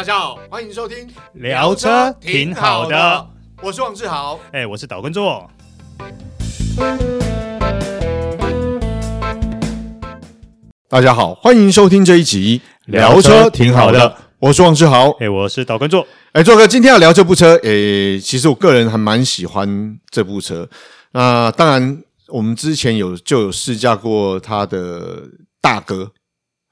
大家好，欢迎收听聊车挺好的，我是王志豪，哎，我是岛根座。大家好，欢迎收听这一集聊车挺好的，我是王志豪，哎，我是岛根座。哎，座哥，今天要聊这部车，哎，其实我个人还蛮喜欢这部车。那当然，我们之前有就有试驾过他的大哥。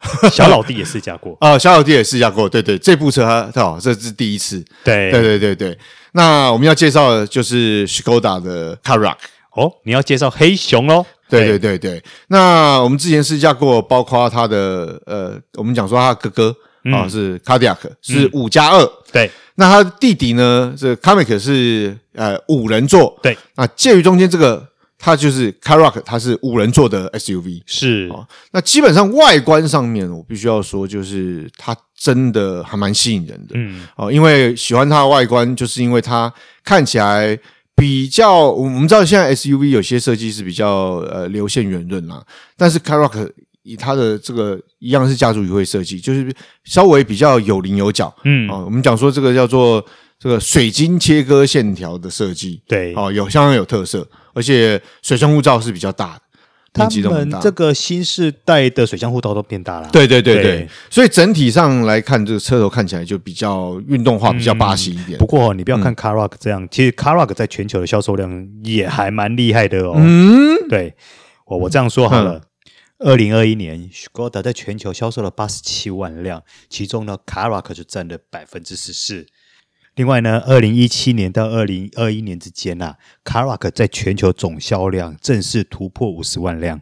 小老弟也试驾过啊，小老弟也试驾过，对对，这部车他好，这是第一次，对对对对对。那我们要介绍的就是 Skoda 的 Karak 哦，你要介绍黑熊哦，对对对对。那我们之前试驾过，包括他的呃，我们讲说他哥哥啊是 Kodiaq 是五加二，对。那他弟弟呢，是 Kamiq 是呃五人座，对。那介于中间这个。它就是 Karak，它是五人座的 SUV，是。哦。那基本上外观上面，我必须要说，就是它真的还蛮吸引人的，嗯，哦，因为喜欢它的外观，就是因为它看起来比较，我们知道现在 SUV 有些设计是比较呃流线圆润啦，但是 Karak 以它的这个一样是家族语汇设计，就是稍微比较有棱有角，嗯，哦，我们讲说这个叫做这个水晶切割线条的设计，对，哦，有相当有特色。而且水箱护罩是比较大的，他们这个新世代的水箱护罩都变大了。对对对对，对，所以整体上来看，这个车头看起来就比较运动化，比较巴西一点。不过你不要看 Karoq 这样，其实 Karoq 在全球的销售量也还蛮厉害的哦。嗯，对，我我这样说好了，二零二一年 Skoda 在全球销售了八十七万辆，其中呢 Carac 就占了百分之十四。另外呢，二零一七年到二零二一年之间啊，Karoq 在全球总销量正式突破五十万辆，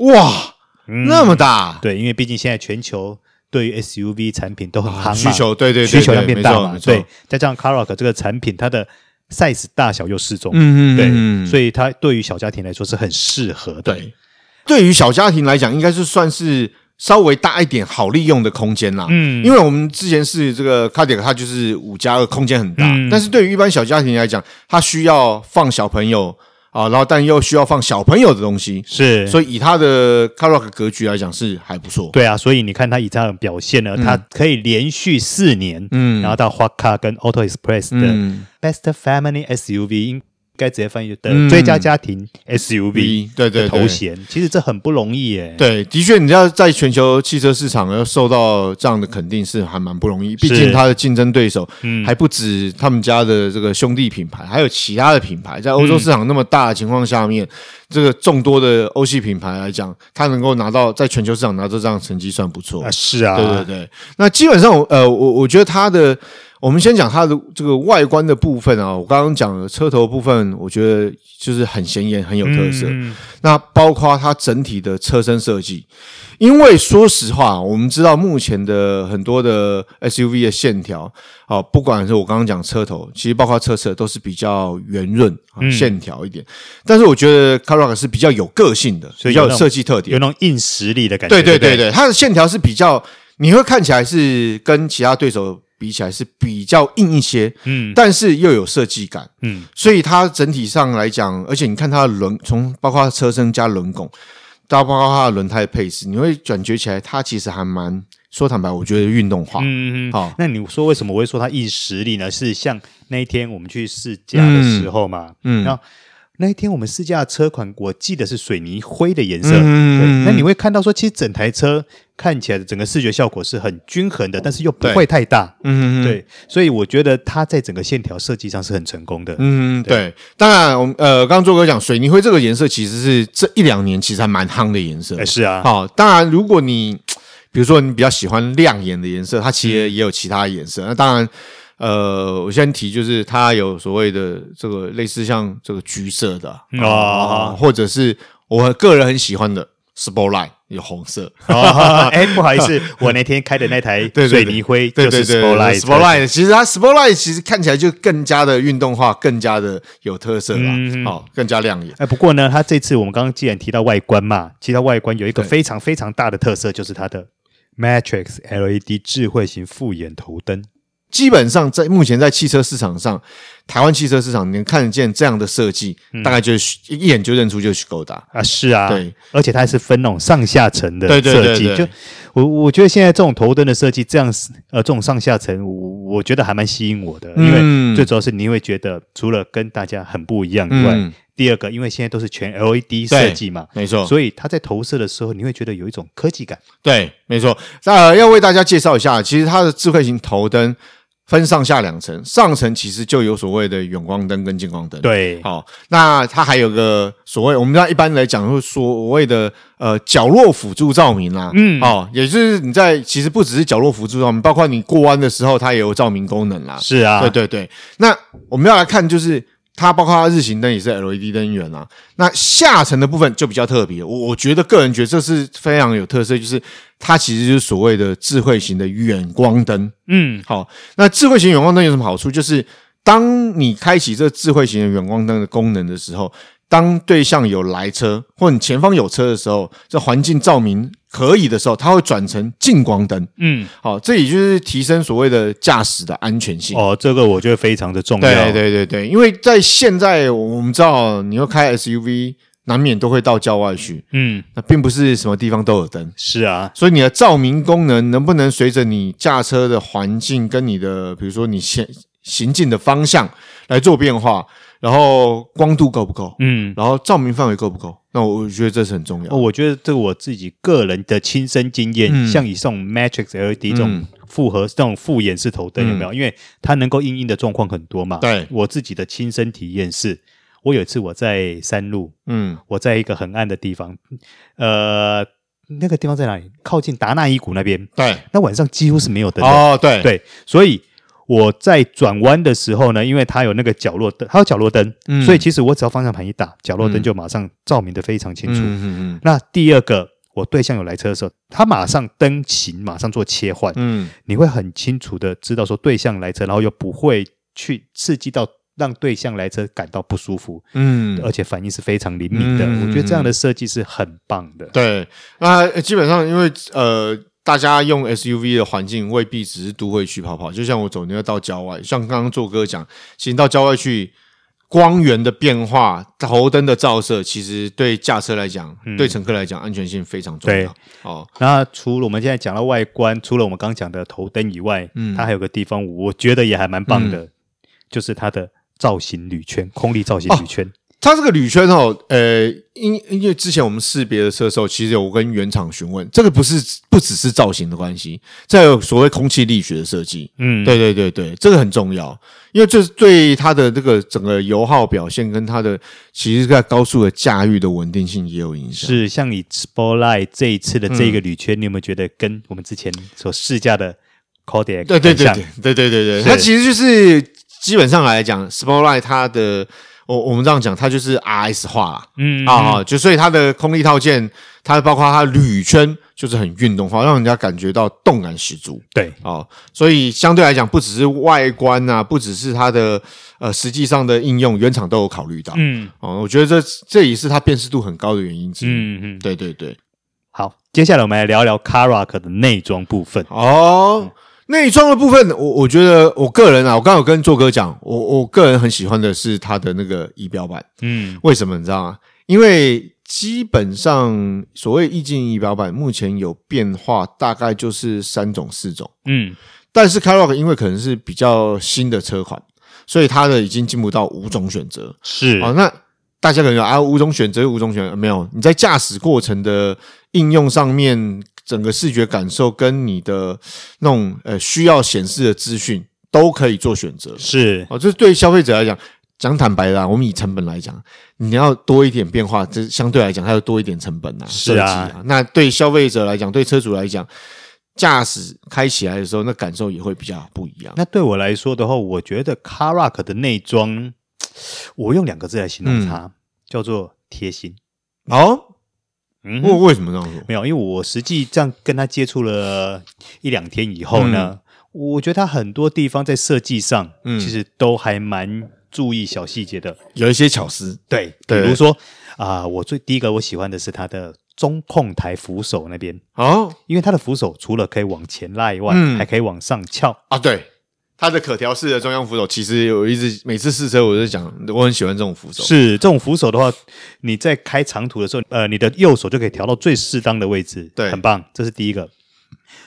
哇，嗯、那么大！对，因为毕竟现在全球对于 SUV 产品都很需求对对，对，需求量变大嘛，对，再加上 Karoq 这个产品，它的 size 大小又适中，嗯嗯，对，所以它对于小家庭来说是很适合的。对，对于小家庭来讲，应该是算是。稍微大一点，好利用的空间啦。嗯，因为我们之前是这个 Kodiaq，它就是五加二，空间很大。嗯，但是对于一般小家庭来讲，它需要放小朋友啊，然后但又需要放小朋友的东西，是。所以以它的 c a r o c k 格局来讲是还不错。对啊，所以你看它以这样的表现呢，它可以连续四年，嗯，然后到 Hot Car 跟 Auto Express 的 Best Family SUV。该直接翻译的最佳家庭 SUV 对对头衔，其实这很不容易耶。对，的确，你要在全球汽车市场要受到这样的肯定是还蛮不容易。毕竟它的竞争对手还不止他们家的这个兄弟品牌，还有其他的品牌。在欧洲市场那么大的情况下面，这个众多的欧系品牌来讲，它能够拿到在全球市场拿到这样的成绩算不错。啊，是啊，对对对。那基本上，呃，我我觉得它的。我们先讲它的这个外观的部分啊，我刚刚讲的车头部分，我觉得就是很显眼，很有特色。嗯、那包括它整体的车身设计，因为说实话，我们知道目前的很多的 SUV 的线条，啊，不管是我刚刚讲车头，其实包括车侧都是比较圆润啊，线条一点。嗯、但是我觉得 c a r o c 是比较有个性的，所以比较有设计特点，有那种硬实力的感觉。对对对对，它的线条是比较，你会看起来是跟其他对手。比起来是比较硬一些，嗯，但是又有设计感，嗯，所以它整体上来讲，而且你看它的轮，从包括车身加轮拱，到包括它的轮胎配置，你会感觉起来它其实还蛮说坦白，我觉得运动化，嗯嗯，好，那你说为什么我会说它硬实力呢？是像那一天我们去试驾的时候嘛，嗯，然后。那一天我们试驾的车款，我记得是水泥灰的颜色。嗯，对。那你会看到说，其实整台车看起来的整个视觉效果是很均衡的，但是又不会太大。嗯嗯，对。所以我觉得它在整个线条设计上是很成功的。嗯，对。当然，我们呃，刚刚做哥讲水泥灰这个颜色，其实是这一两年其实还蛮夯的颜色。是啊。好，当然，如果你比如说你比较喜欢亮眼的颜色，它其实也有其他颜色。那当然。呃，我先提，就是它有所谓的这个类似像这个橘色的啊，啊，或者是我个人很喜欢的 Sportline 有红色。哎，不好意思，我那天开的那台 水泥灰就是 Sportline。Sportline 其实它 Sportline 其实看起来就更加的运动化，更加的有特色了，好，更加亮眼。哎，不过呢，它这次我们刚刚既然提到外观嘛，其实它外观有一个非常非常大的特色，就是它的 Matrix LED 智慧型复眼头灯。基本上在目前在汽车市场上，台湾汽车市场能看得见这样的设计，嗯、大概就是一眼就认出就是 Skoda 啊，是啊，对，而且它还是分那种上下层的设计。对对对就我我觉得现在这种头灯的设计，这样呃，这种上下层，我我觉得还蛮吸引我的，因为最主要是你会觉得除了跟大家很不一样以外，嗯、第二个，因为现在都是全 LED 设计嘛，没错，所以它在投射的时候，你会觉得有一种科技感。对，没错。呃，要为大家介绍一下，其实它的智慧型头灯。分上下两层，上层其实就有所谓的远光灯跟近光灯。对，好，那它还有个所谓，我们一般来讲会所谓的呃角落辅助照明啦，嗯，哦，也就是你在其实不只是角落辅助照明，包括你过弯的时候，它也有照明功能啦。是啊，对对对。那我们要来看就是。它包括它日行灯也是 LED 灯源啊，那下层的部分就比较特别，我我觉得个人觉得这是非常有特色，就是它其实就是所谓的智慧型的远光灯。嗯，好，那智慧型远光灯有什么好处？就是当你开启这智慧型的远光灯的功能的时候。当对象有来车，或你前方有车的时候，这环境照明可以的时候，它会转成近光灯。嗯，好，这也就是提升所谓的驾驶的安全性。哦，这个我觉得非常的重要。对对对对，因为在现在我们知道，你要开 SUV，难免都会到郊外去。嗯，那并不是什么地方都有灯。是啊，所以你的照明功能能不能随着你驾车的环境跟你的，比如说你行行进的方向来做变化？然后光度够不够？嗯，然后照明范围够不够？那我觉得这是很重要的。我觉得这个我自己个人的亲身经验，嗯、像以这种 Matrix LED 这种复合、嗯、这种复眼式头灯有没有？嗯、因为它能够应应的状况很多嘛。对，我自己的亲身体验是，我有一次我在山路，嗯，我在一个很暗的地方，呃，那个地方在哪里？靠近达纳伊谷那边。对，那晚上几乎是没有灯的。哦，对对，所以。我在转弯的时候呢，因为它有那个角落灯，它有角落灯，嗯、所以其实我只要方向盘一打，角落灯就马上照明的非常清楚。嗯嗯嗯、那第二个，我对象有来车的时候，它马上灯型马上做切换，嗯，你会很清楚的知道说对象来车，然后又不会去刺激到让对象来车感到不舒服，嗯，而且反应是非常灵敏的。嗯、我觉得这样的设计是很棒的。对，那基本上因为呃。大家用 SUV 的环境未必只是都会区跑跑，就像我走你要到郊外，像刚刚做哥讲，其实到郊外去，光源的变化、头灯的照射，其实对驾车来讲，嗯、对乘客来讲，安全性非常重要。哦，那除了我们现在讲到外观，除了我们刚刚讲的头灯以外，嗯，它还有个地方，我觉得也还蛮棒的，嗯、就是它的造型铝圈，空力造型铝圈。哦它这个铝圈哦，呃，因因为之前我们识别的车的时候，其实有跟原厂询问，这个不是不只是造型的关系，这有所谓空气力学的设计，嗯，对对对对，这个很重要，因为这是对它的这个整个油耗表现跟它的其实在高速的驾驭的稳定性也有影响。是，像你 Sportline 这一次的这个铝圈，嗯、你有没有觉得跟我们之前所试驾的 Kodiaq 对对对对对对对对，它其实就是基本上来讲，Sportline 它的。我我们这样讲，它就是 RS 化啦，嗯啊，就所以它的空力套件，它包括它铝圈，就是很运动化，让人家感觉到动感十足。对，哦，所以相对来讲，不只是外观啊，不只是它的呃实际上的应用，原厂都有考虑到。嗯，哦，我觉得这这也是它辨识度很高的原因之一。嗯嗯，对对对。好，接下来我们来聊聊 Karak 的内装部分。哦。嗯内装的部分，我我觉得我个人啊，我刚刚有跟做哥讲，我我个人很喜欢的是它的那个仪表板。嗯，为什么你知道吗？因为基本上所谓意境仪表板目前有变化，大概就是三种四种。嗯，但是 Carrock 因为可能是比较新的车款，所以它的已经进步到五种选择。是啊，那大家可能有啊，五种选择，五种选择没有？你在驾驶过程的应用上面。整个视觉感受跟你的那种呃需要显示的资讯都可以做选择，是哦，这对消费者来讲，讲坦白的啊，我们以成本来讲，你要多一点变化，这相对来讲，它要多一点成本呐，是啊，啊。那对消费者来讲，对车主来讲，驾驶开起来的时候，那感受也会比较不一样。那对我来说的话，我觉得 Karoq 的内装，我用两个字来形容它，嗯、叫做贴心。哦。嗯，为为什么这样说？没有，因为我实际这样跟他接触了一两天以后呢，嗯、我觉得他很多地方在设计上，嗯，其实都还蛮注意小细节的，有一些巧思。对，比如说啊、呃，我最第一个我喜欢的是它的中控台扶手那边。哦，因为它的扶手除了可以往前拉以外，嗯、还可以往上翘。啊，对。它的可调式的中央扶手，其实我一直每次试车我就讲，我很喜欢这种扶手。是这种扶手的话，你在开长途的时候，呃，你的右手就可以调到最适当的位置，对，很棒。这是第一个。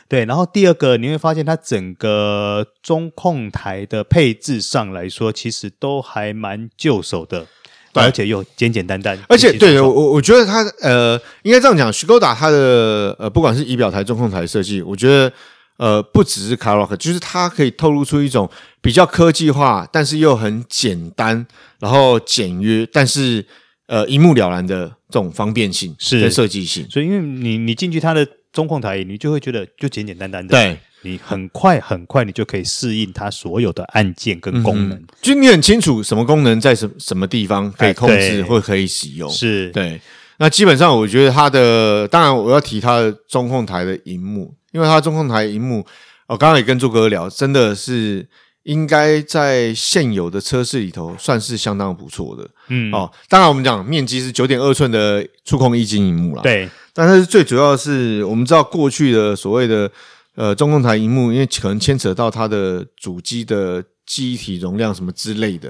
对，然后第二个你会发现它整个中控台的配置上来说，其实都还蛮就手的，对而且又简简单单。而且对我我我觉得它呃，应该这样讲，Škoda 它的呃，不管是仪表台、中控台设计，我觉得呃，不只是 Karoq，就是它可以透露出一种比较科技化，但是又很简单，然后简约，但是呃一目了然的这种方便性跟设计性。所以因为你你进去它的。中控台，你就会觉得就简简单单的，对，你很快很快，你就可以适应它所有的按键跟功能，就你很清楚什么功能在什什么地方可以控制或可以使用，是对。那基本上我觉得它的，当然我要提它的中控台的荧幕，因为它中控台荧幕，我刚刚也跟朱哥聊，真的是应该在现有的车市里头算是相当不错的，嗯。哦，当然我们讲面积是九点二寸的触控液晶荧幕啦，对。但是最主要是，我们知道过去的所谓的呃中控台荧幕，因为可能牵扯到它的主机的记忆体容量什么之类的，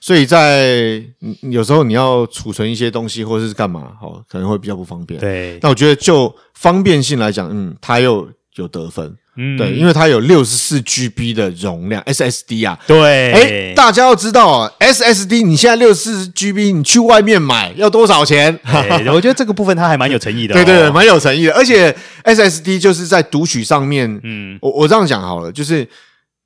所以在有时候你要储存一些东西或者是干嘛，哦，可能会比较不方便。对，那我觉得就方便性来讲，嗯，它又有得分。嗯，对，因为它有六十四 GB 的容量，SSD 啊，对，哎，大家要知道啊，SSD 你现在六十四 GB，你去外面买要多少钱？我觉得这个部分它还蛮有诚意的，哦，对对对，蛮有诚意的，而且 SSD 就是在读取上面，嗯，我我这样讲好了，就是。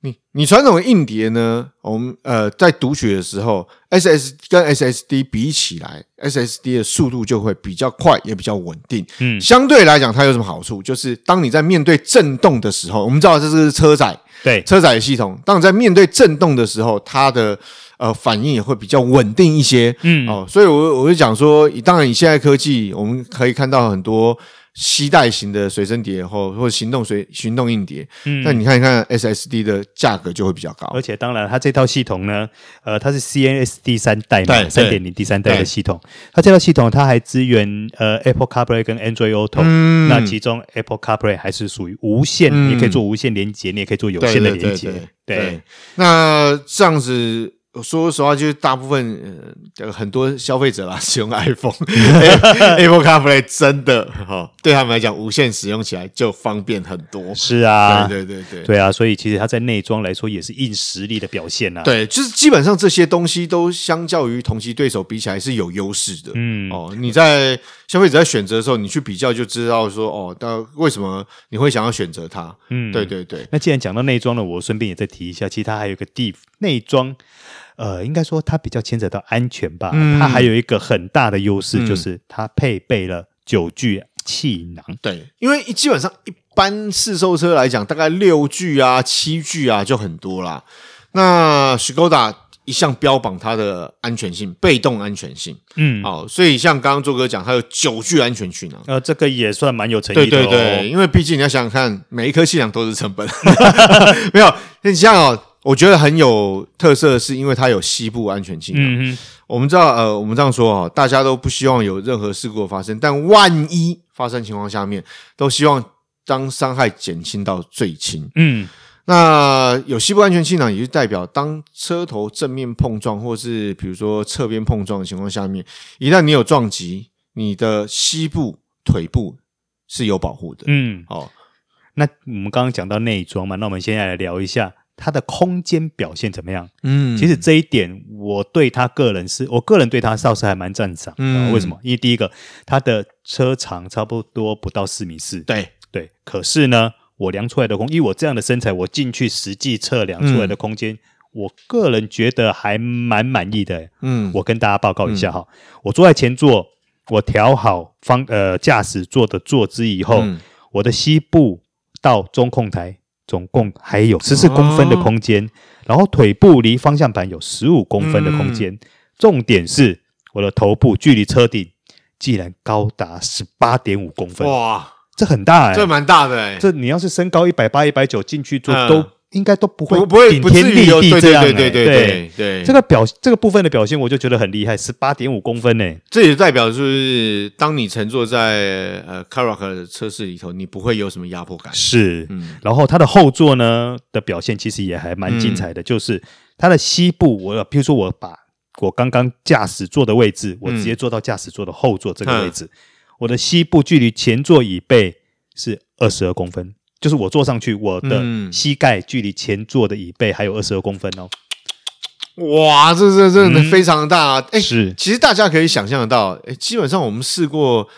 你你传统的硬碟呢？我们呃在读取的时候，SSD 跟 SSD 比起来，SSD 的速度就会比较快，也比较稳定。嗯，相对来讲，它有什么好处？就是当你在面对震动的时候，我们知道这是车载，对车载系统。当你在面对震动的时候，它的呃反应也会比较稳定一些。嗯哦，所以我我就讲说，当然以现在科技，我们可以看到很多。携带型的随身碟或或行动随行动硬碟，嗯，那你看一看 SSD 的价格就会比较高，而且当然它这套系统呢，呃，它是 CNS 第三代嘛，三点零第三代的系统，它这套系统它还支援呃 Apple CarPlay 跟 Android Auto，嗯，那其中 Apple CarPlay 还是属于无线，嗯，你可以做无线连接，你也可以做有线的连接，对，那这样子。说实话，就是大部分呃很多消费者啦，使用 iPhone，Apple CarPlay 真的哈，对他们来讲，无线使用起来就方便很多。是啊，对对对对，对啊，所以其实它在内装来说也是硬实力的表现啊。对，就是基本上这些东西都相较于同期对手比起来是有优势的。嗯，哦，你在消费者在选择的时候，你去比较就知道说，哦，那为什么你会想要选择它？嗯，对对对。那既然讲到内装了，我顺便也再提一下，其实它还有个地内装。呃，应该说它比较牵扯到安全吧。嗯、它还有一个很大的优势，就是它配备了九具气囊。对，因为基本上一般市售车来讲，大概六具啊、七具啊就很多啦。那 Skoda 一向标榜它的安全性，被动安全性。嗯，好、哦，所以像刚刚周哥讲，它有九具安全气囊。呃，这个也算蛮有诚意的。对对对，因为毕竟你要想想看，每一颗气囊都是成本。没有，你像哦。我觉得很有特色，是因为它有膝部安全气囊。嗯哼，我们知道，呃，我们这样说啊，大家都不希望有任何事故的发生，但万一发生情况下面，都希望将伤害减轻到最轻。嗯，那有膝部安全气囊，也就代表当车头正面碰撞，或是比如说侧边碰撞的情况下面，一旦你有撞击，你的膝部、腿部是有保护的。嗯，好，那我们刚刚讲到内装嘛，那我们现在来聊一下。它的空间表现怎么样？嗯，其实这一点我对他个人是，我个人对他倒是还蛮赞赏。嗯，为什么？因为第一个，它的车长差不多不到四米四。对对，可是呢，我量出来的空，以我这样的身材，我进去实际测量出来的空间，嗯、我个人觉得还蛮满意的。嗯，我跟大家报告一下哈，嗯、我坐在前座，我调好方呃驾驶座的坐姿以后，嗯、我的膝部到中控台。总共还有十四公分的空间，哦、然后腿部离方向盘有十五公分的空间。嗯、重点是我的头部距离车顶竟然高达十八点五公分！哇，这很大哎、欸，这蛮大的哎、欸。这你要是身高一百八、一百九进去坐都。应该都不会不会顶天立地这样，对对对对。对，这个表这个部分的表现，我就觉得很厉害，十八点五公分呢。这也代表就是，当你乘坐在呃的车室里头，你不会有什么压迫感。是，嗯，然后它的后座呢的表现其实也还蛮精彩的，就是它的膝部，我比如说我把我刚刚驾驶座的位置，我直接坐到驾驶座的后座这个位置，我的膝部距离前座椅背是二十二公分。就是我坐上去，我的膝盖距离前座的椅背还有二十二公分哦。哇，这这真的非常大啊！哎、嗯，是，其实大家可以想象得到，哎，基本上我们试过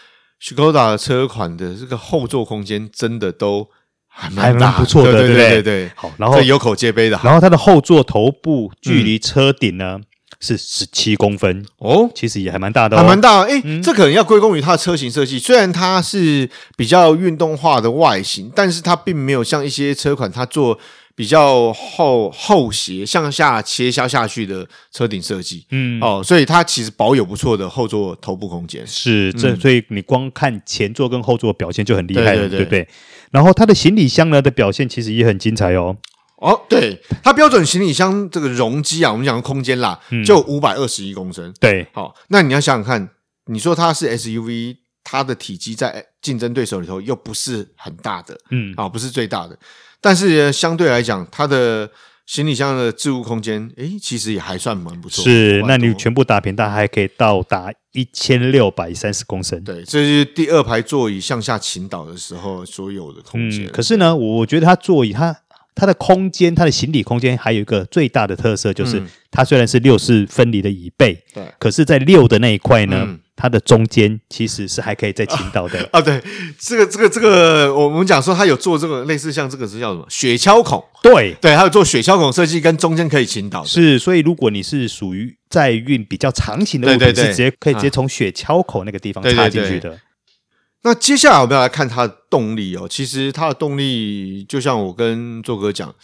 Škoda 的车款的这个后座空间，真的都还蛮大，不错的，对对对对。好，然后有口皆碑的，然后它的后座头部距离车顶呢？嗯是十七公分哦，其实也还蛮大的，哦，还蛮大的。哎、欸，嗯、这可能要归功于它的车型设计。虽然它是比较运动化的外形，但是它并没有像一些车款，它做比较后后斜向下切削下去的车顶设计。嗯，哦，所以它其实保有不错的后座头部空间。是，这所以你光看前座跟后座表现就很厉害了，对，对，对，对不对？然后它的行李箱呢的表现其实也很精彩哦。哦，对，它标准行李箱这个容积啊，我们讲的空间啦，嗯、就五百二十一公升。对，好，那你要想想看，你说它是 SUV，它的体积在竞争对手里头又不是很大的，嗯，啊，不是最大的，但是相对来讲，它的行李箱的置物空间，诶，其实也还算蛮不错。是，那你全部打平，它还可以到达一千六百三十公升。对，这是第二排座椅向下倾倒的时候所有的空间。嗯、可是呢，我觉得它座椅它。它的空间，它的行李空间还有一个最大的特色，就是它虽然是六四分离的椅背，对，可是，在六的那一块呢，它的中间其实是还可以再倾倒的 啊。对，这个这个这个，我们讲说它有做这个类似像这个是叫什么雪橇孔？对对，还有做雪橇孔设计，跟中间可以倾倒。是，所以如果你是属于在运比较长型的物品，是直接可以直接从雪橇口那个地方插进去的。那接下来我们要来看它的动力哦。其实它的动力，就像我跟作哥讲，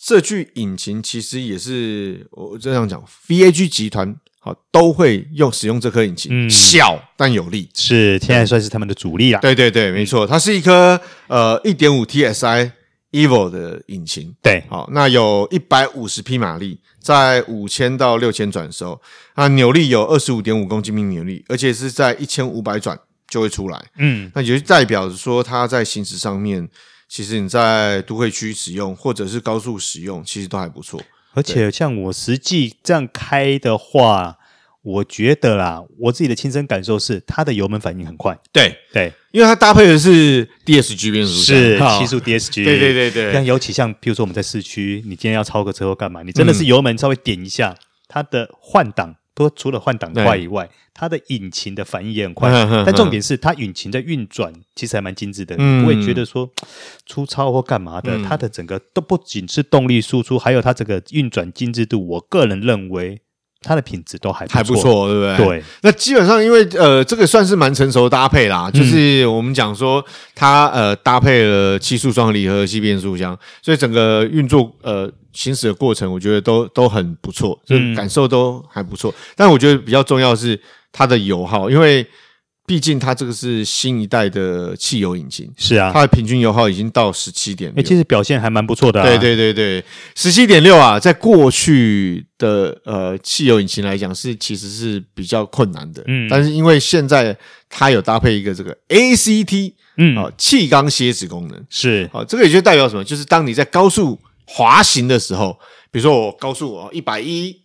这具引擎其实也是我这样讲，VAG 集团好都会用使用这颗引擎，嗯、小但有力，是现在算是他们的主力了。对对对，没错，它是一颗呃一点五 TSI Evo 的引擎，对，好，那有一百五十匹马力，在五千到六千转的时候，啊，扭力有二十五点五公斤米扭力，而且是在一千五百转。就会出来，嗯，那也就代表着说，它在行驶上面，其实你在都会区使用或者是高速使用，其实都还不错。而且像我实际这样开的话，我觉得啦，我自己的亲身感受是，它的油门反应很快。对对，因为它搭配的是 DSG 变速箱，是七速 DSG。对对对对，像尤其像，比如说我们在市区，你今天要超个车或干嘛，你真的是油门稍微点一下，嗯、它的换挡。不过除了换挡快以外，它的引擎的反应也很快。呵呵呵，但重点是，它引擎在运转其实还蛮精致的，嗯、不会觉得说 粗糙或干嘛的。嗯、它的整个都不仅是动力输出，还有它这个运转精致度，我个人认为。它的品质都还不错，还不错，对不对？对，那基本上因为呃，这个算是蛮成熟的搭配啦，嗯、就是我们讲说它呃搭配了七速双离合器变速箱，所以整个运作呃行驶的过程，我觉得都都很不错，就感受都还不错。嗯、但我觉得比较重要的是它的油耗，因为。毕竟它这个是新一代的汽油引擎，是啊，它的平均油耗已经到十七点六，其实表现还蛮不错的啊。对对对对，十七点六啊，在过去的呃汽油引擎来讲是其实是比较困难的，嗯，但是因为现在它有搭配一个这个 ACT，嗯，啊，气缸蝎子功能。是。啊，这个也就代表什么？就是当你在高速滑行的时候，比如说我高速啊一百一、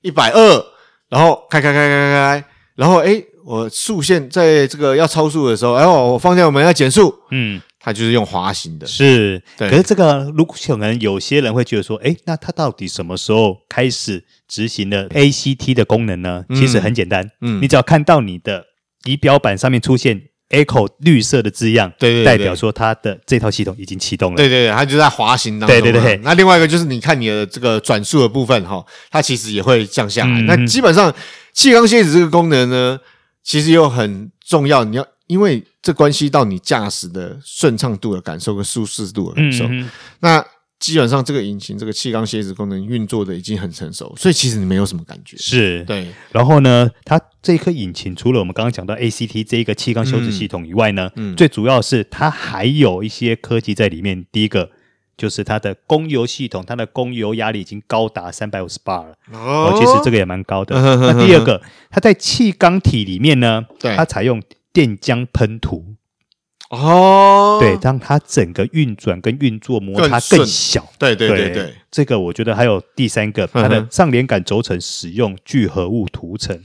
一百二，然后开开开开开开，然后诶我速线在这个要超速的时候，哎，我放下我们要减速，嗯，它就是用滑行的，是。对可是这个，如果可能有些人会觉得说，哎，那它到底什么时候开始执行了 ACT 的功能呢？嗯、其实很简单，嗯，你只要看到你的仪表板上面出现 Echo 绿色的字样，对，对，对，代表说它的这套系统已经启动了，对对对，它就在滑行当中。对对对。那另外一个就是你看你的这个转速的部分哈，它其实也会降下来。嗯、那基本上气缸蝎子这个功能呢？其实又很重要，你要因为这关系到你驾驶的顺畅度的感受跟舒适度的感受。那基本上这个引擎这个气缸蝎子功能运作的已经很成熟，所以其实你没有什么感觉。是对。然后呢，它这一颗引擎除了我们刚刚讲到 ACT 这一个气缸修饰系统以外呢，最主要是它还有一些科技在里面。第一个。就是它的供油系统，它的供油压力已经高达三百五十巴了。哦，其实这个也蛮高的。那第二个，它在气缸体里面呢，对它采用电浆喷涂。哦，对，让它整个运转跟运作摩擦更小。对对对对，这个我觉得还有第三个，它的上连杆轴承使用聚合物涂层。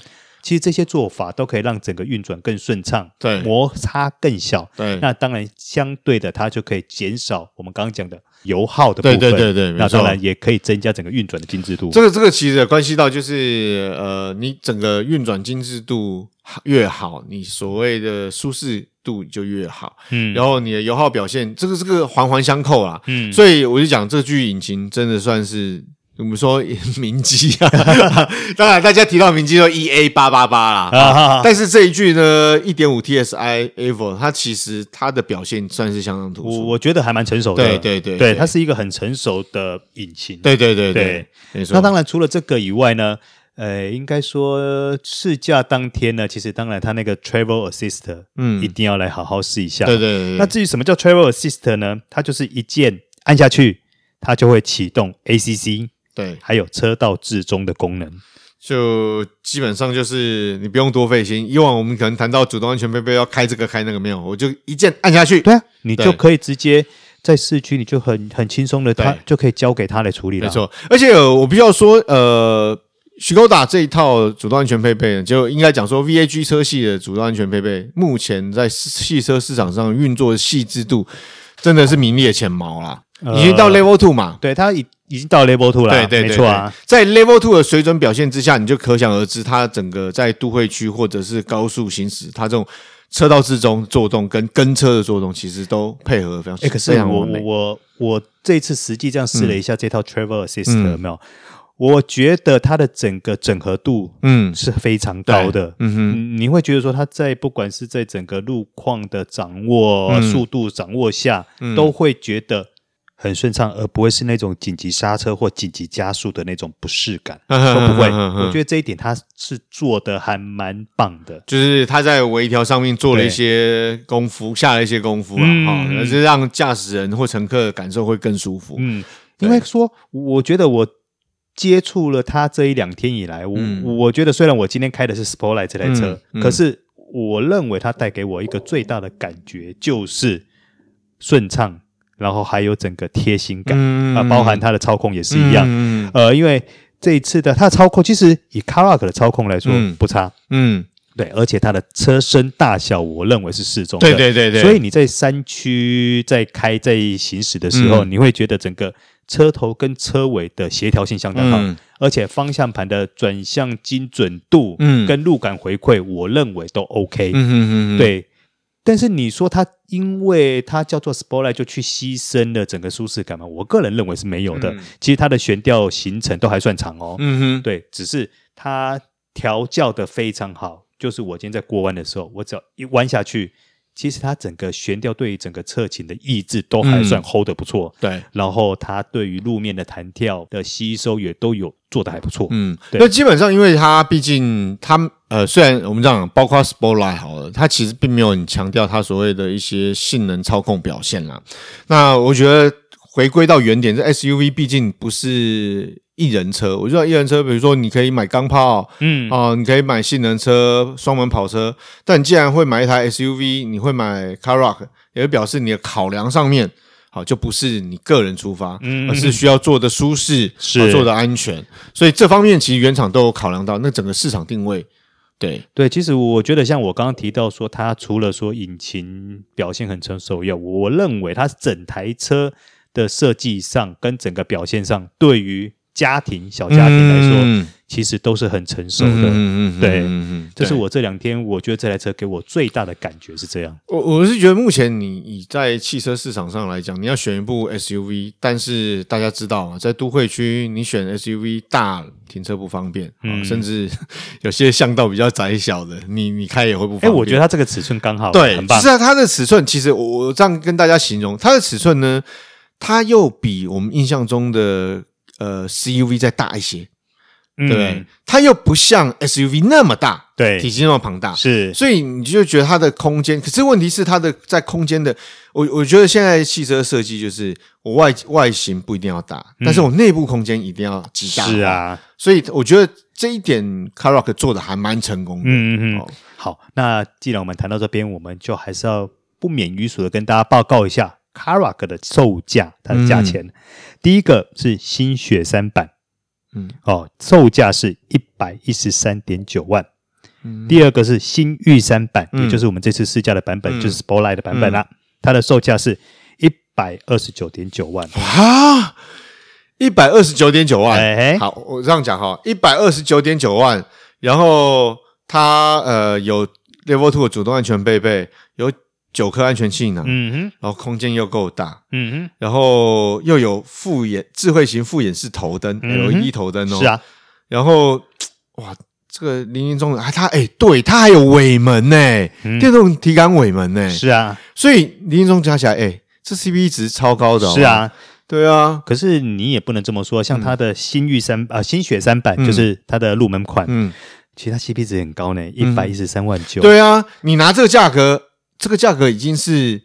其实这些做法都可以让整个运转更顺畅，对，摩擦更小，对。那当然相对的，它就可以减少我们刚刚讲的油耗的部分，对对对对。那当然也可以增加整个运转的精致度。这个这个其实关系到就是呃，你整个运转精致度越好，你所谓的舒适度就越好，嗯。然后你的油耗表现，这个这个环环相扣啦，嗯。所以我就讲这具引擎真的算是。我们说明基啊，当然大家提到明基说 E A 八八八啦，啊、但是这一句呢，一点五 T S I Evo 它其实它的表现算是相当突出，我我觉得还蛮成熟的，对对对，对，它是一个很成熟的引擎，对对对对，对。那当然除了这个以外呢，呃，应该说试驾当天呢，其实当然它那个 Travel Assist，嗯，一定要来好好试一下，对对对。那至于什么叫 Travel Assist 呢？它就是一键按下去，它就会启动 A C C。对，还有车道至中的功能，就基本上就是你不用多费心。以往我们可能谈到主动安全配备要开这个开那个没有，我就一键按下去，对啊，你就可以直接在市区，你就很很轻松的，他就可以交给他来处理了。没错，而且我必须要说，呃，Škoda 这一套主动安全配备，就应该讲说 VAG 车系的主动安全配备，目前在汽车市场上运作的细致度，真的是名列前茅啦。已经到 Level Two 嘛？对，它已已经到 Level Two 了。对对对，没错啊。在 Level Two 的水准表现之下，你就可想而知，它整个在都会区或者是高速行驶，它这种车道之中作动跟跟车的作动，其实都配合非常。哎，可是我我我我这次实际这样试了一下这套 Travel Assist 有没有？我觉得它的整个整合度，嗯，是非常高的。嗯哼，你会觉得说它在不管是在整个路况的掌握、速度掌握下，都会觉得。很顺畅，而不会是那种紧急刹车或紧急加速的那种不适感，都不会。我觉得这一点他是做的还蛮棒的，就是他在微调上面做了一些功夫，下了一些功夫啊，哈，而是让驾驶人或乘客感受会更舒服。嗯，因为说，我觉得我接触了他这一两天以来，我我觉得虽然我今天开的是 Spotlight 这台车，可是我认为它带给我一个最大的感觉就是顺畅。然后还有整个贴心感啊，包含它的操控也是一样。呃，因为这一次的它的操控，其实以 Karoq 的操控来说不差。嗯，对，而且它的车身大小，我认为是适中的。对对对对。所以你在山区在开在行驶的时候，你会觉得整个车头跟车尾的协调性相当好，而且方向盘的转向精准度，嗯，跟路感回馈，我认为都 OK。嗯嗯嗯，对。但是你说它，因为它叫做 Sportline 就去牺牲了整个舒适感吗？我个人认为是没有的。嗯、其实它的悬吊行程都还算长哦。嗯哼，对，只是它调教的非常好。就是我今天在过弯的时候，我只要一弯下去。其实它整个悬吊对于整个侧倾的抑制都还算 hold 得不错，嗯，对。然后它对于路面的弹跳的吸收也都有做得还不错，嗯。那基本上，因为它毕竟它呃，虽然我们这样包括 Sportlight 好了，它其实并没有很强调它所谓的一些性能操控表现啦。那我觉得回归到原点，这 SUV 毕竟不是。一人车，我知道一人车，比如说你可以买钢炮，嗯。啊、呃，你可以买性能车、双门跑车，但你既然会买一台 SUV，你会买 Car Rock，也表示你的考量上面，好就不是你个人出发，嗯，而是需要做的舒适，是。做的安全，所以这方面其实原厂都有考量到，那整个市场定位，对。对，其实我觉得像我刚刚提到说，它除了说引擎表现很成熟以外，我认为它整台车的设计上跟整个表现上，对于家庭小家庭来说，嗯、其实都是很成熟的。嗯嗯对，嗯这是我这两天我觉得这台车给我最大的感觉是这样。我我是觉得目前你你在汽车市场上来讲，你要选一部 SUV，但是大家知道啊，在都会区你选 SUV 大停车不方便，嗯，甚至 有些巷道比较窄小的，你你开也会不方便。哎，我觉得它这个尺寸刚好，对，很棒。是啊，它的尺寸其实我我这样跟大家形容，它的尺寸呢，它又比我们印象中的。呃，CUV 再大一些，嗯、对，它又不像 SUV 那么大，对，体积那么庞大，是，所以你就觉得它的空间，可是问题是它的在空间的，我我觉得现在汽车设计就是我外外形不一定要大，嗯、但是我内部空间一定要极大，是啊，所以我觉得这一点 Carock 做的还蛮成功的，嗯嗯嗯，哦、好，那既然我们谈到这边，我们就还是要不免于俗的跟大家报告一下。Karoq 的售价，它的价钱，嗯、第一个是新雪山版，嗯，哦，售价是一百一十三点九万，第二个是新玉山版，也就是我们这次试驾的版本，就是 Sportline 的版本啦。它的售价是一百二十九点九万。啊，一百二十九点九万。好，我这样讲哈，一百二十九点九万，然后它呃有 Level Two 的主动安全配备，有。九颗安全气囊，嗯哼，然后空间又够大，嗯哼，然后又有复眼智慧型复眼式头灯，LED 头灯哦，是啊，然后哇，这个林林总总啊，它哎，对，它还有尾门呢，电动体感尾门呢，是啊，所以林林总加起来，哎，这 CP 值超高的，哦是啊，对啊，可是你也不能这么说，像它的新玉三啊，新雪山版就是它的入门款，嗯，其实它 CP 值很高呢，一百一十三万九，对啊，你拿这个价格。这个价格已经是，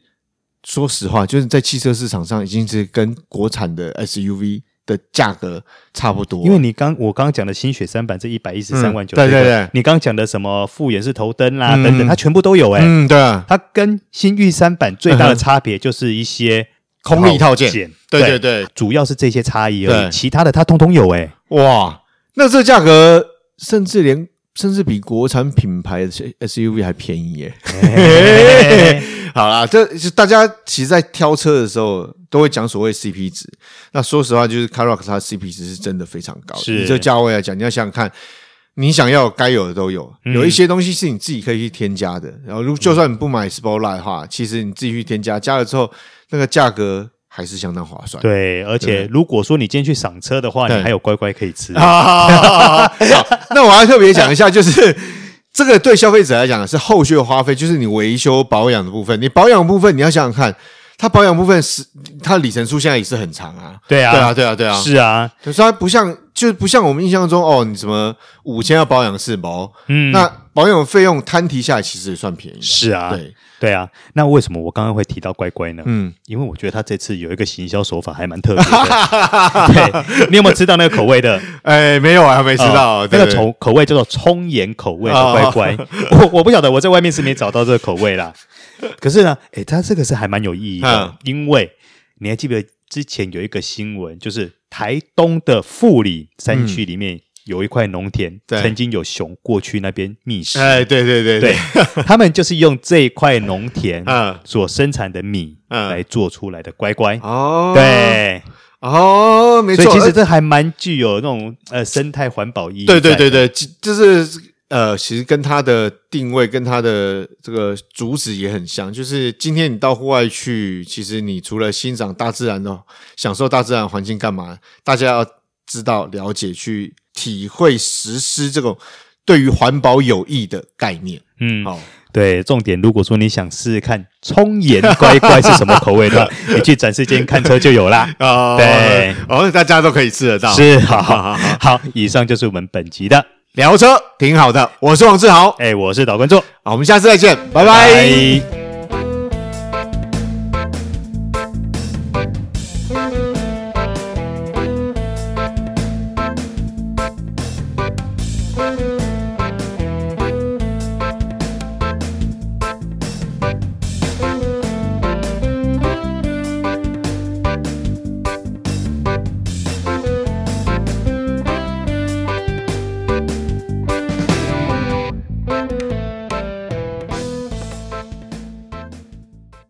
说实话，就是在汽车市场上已经是跟国产的 SUV 的价格差不多。因为你刚我刚刚讲的新雪三版这一百一十三万九，对对对，你刚刚讲的什么复眼式头灯啦等等，它全部都有哎。嗯，对啊，它跟新玉三版最大的差别就是一些空力套件，对对对，主要是这些差异而已，其他的它通通有哎。哇，那这价格甚至连。甚至比国产品牌的 SUV 还便宜耶！好啦，这大家其实，在挑车的时候都会讲所谓 CP 值。那说实话，就是 Karoq 它 CP 值是真的非常高。是，以这价位来讲，你要想想看，你想要该有的都有，有一些东西是你自己可以去添加的。然后，如就算你不买 Sportline 的话，其实你自己去添加，加了之后，那个价格。还是相当划算。对，而且如果说你今天去赏车的话，你还有乖乖可以吃。好，那我要特别讲一下，就是 这个对消费者来讲是后续的花费，就是你维修保养的部分。你保养部分你要想想看，它保养部分是它里程数现在也是很长啊。对啊，对啊，对啊，对啊，是啊。可是它不像，就是不像我们印象中哦，你什么五千要保养四包，嗯，那保养费用摊提下来其实也算便宜。是啊，对。对啊，那为什么我刚刚会提到乖乖呢？嗯，因为我觉得他这次有一个行销手法还蛮特别的。对，你有没有吃到那个口味的？哎，没有啊，还没吃到。呃、那个口口味叫做葱盐口味的乖乖。哦、我我不晓得，我在外面是没找到这个口味啦。可是呢，哎，它这个是还蛮有意义的，嗯、因为你还记不记得之前有一个新闻，就是台东的富里山区里面。嗯有一块农田，曾经有熊过去那边觅食。哎，对对对对，他们就是用这块农田所生产的米来做出来的乖乖。哦，对，哦，没错。所以其实这还蛮具有那种呃生态环保意义。对对对对，就是呃，其实跟它的定位跟它的这个主旨也很像。就是今天你到户外去，其实你除了欣赏大自然哦，享受大自然环境干嘛？大家要知道、了解去。体会实施这种对于环保有益的概念，嗯，好，对，重点，如果说你想试试看葱盐乖乖是什么口味的，你去展示间看车就有啦。哦，对，哦，大家都可以吃得到。是，好 好好好，好，以上就是我们本集的聊车，挺好的。我是王志豪，哎，我是导观众，好，我们下次再见，拜拜。拜拜。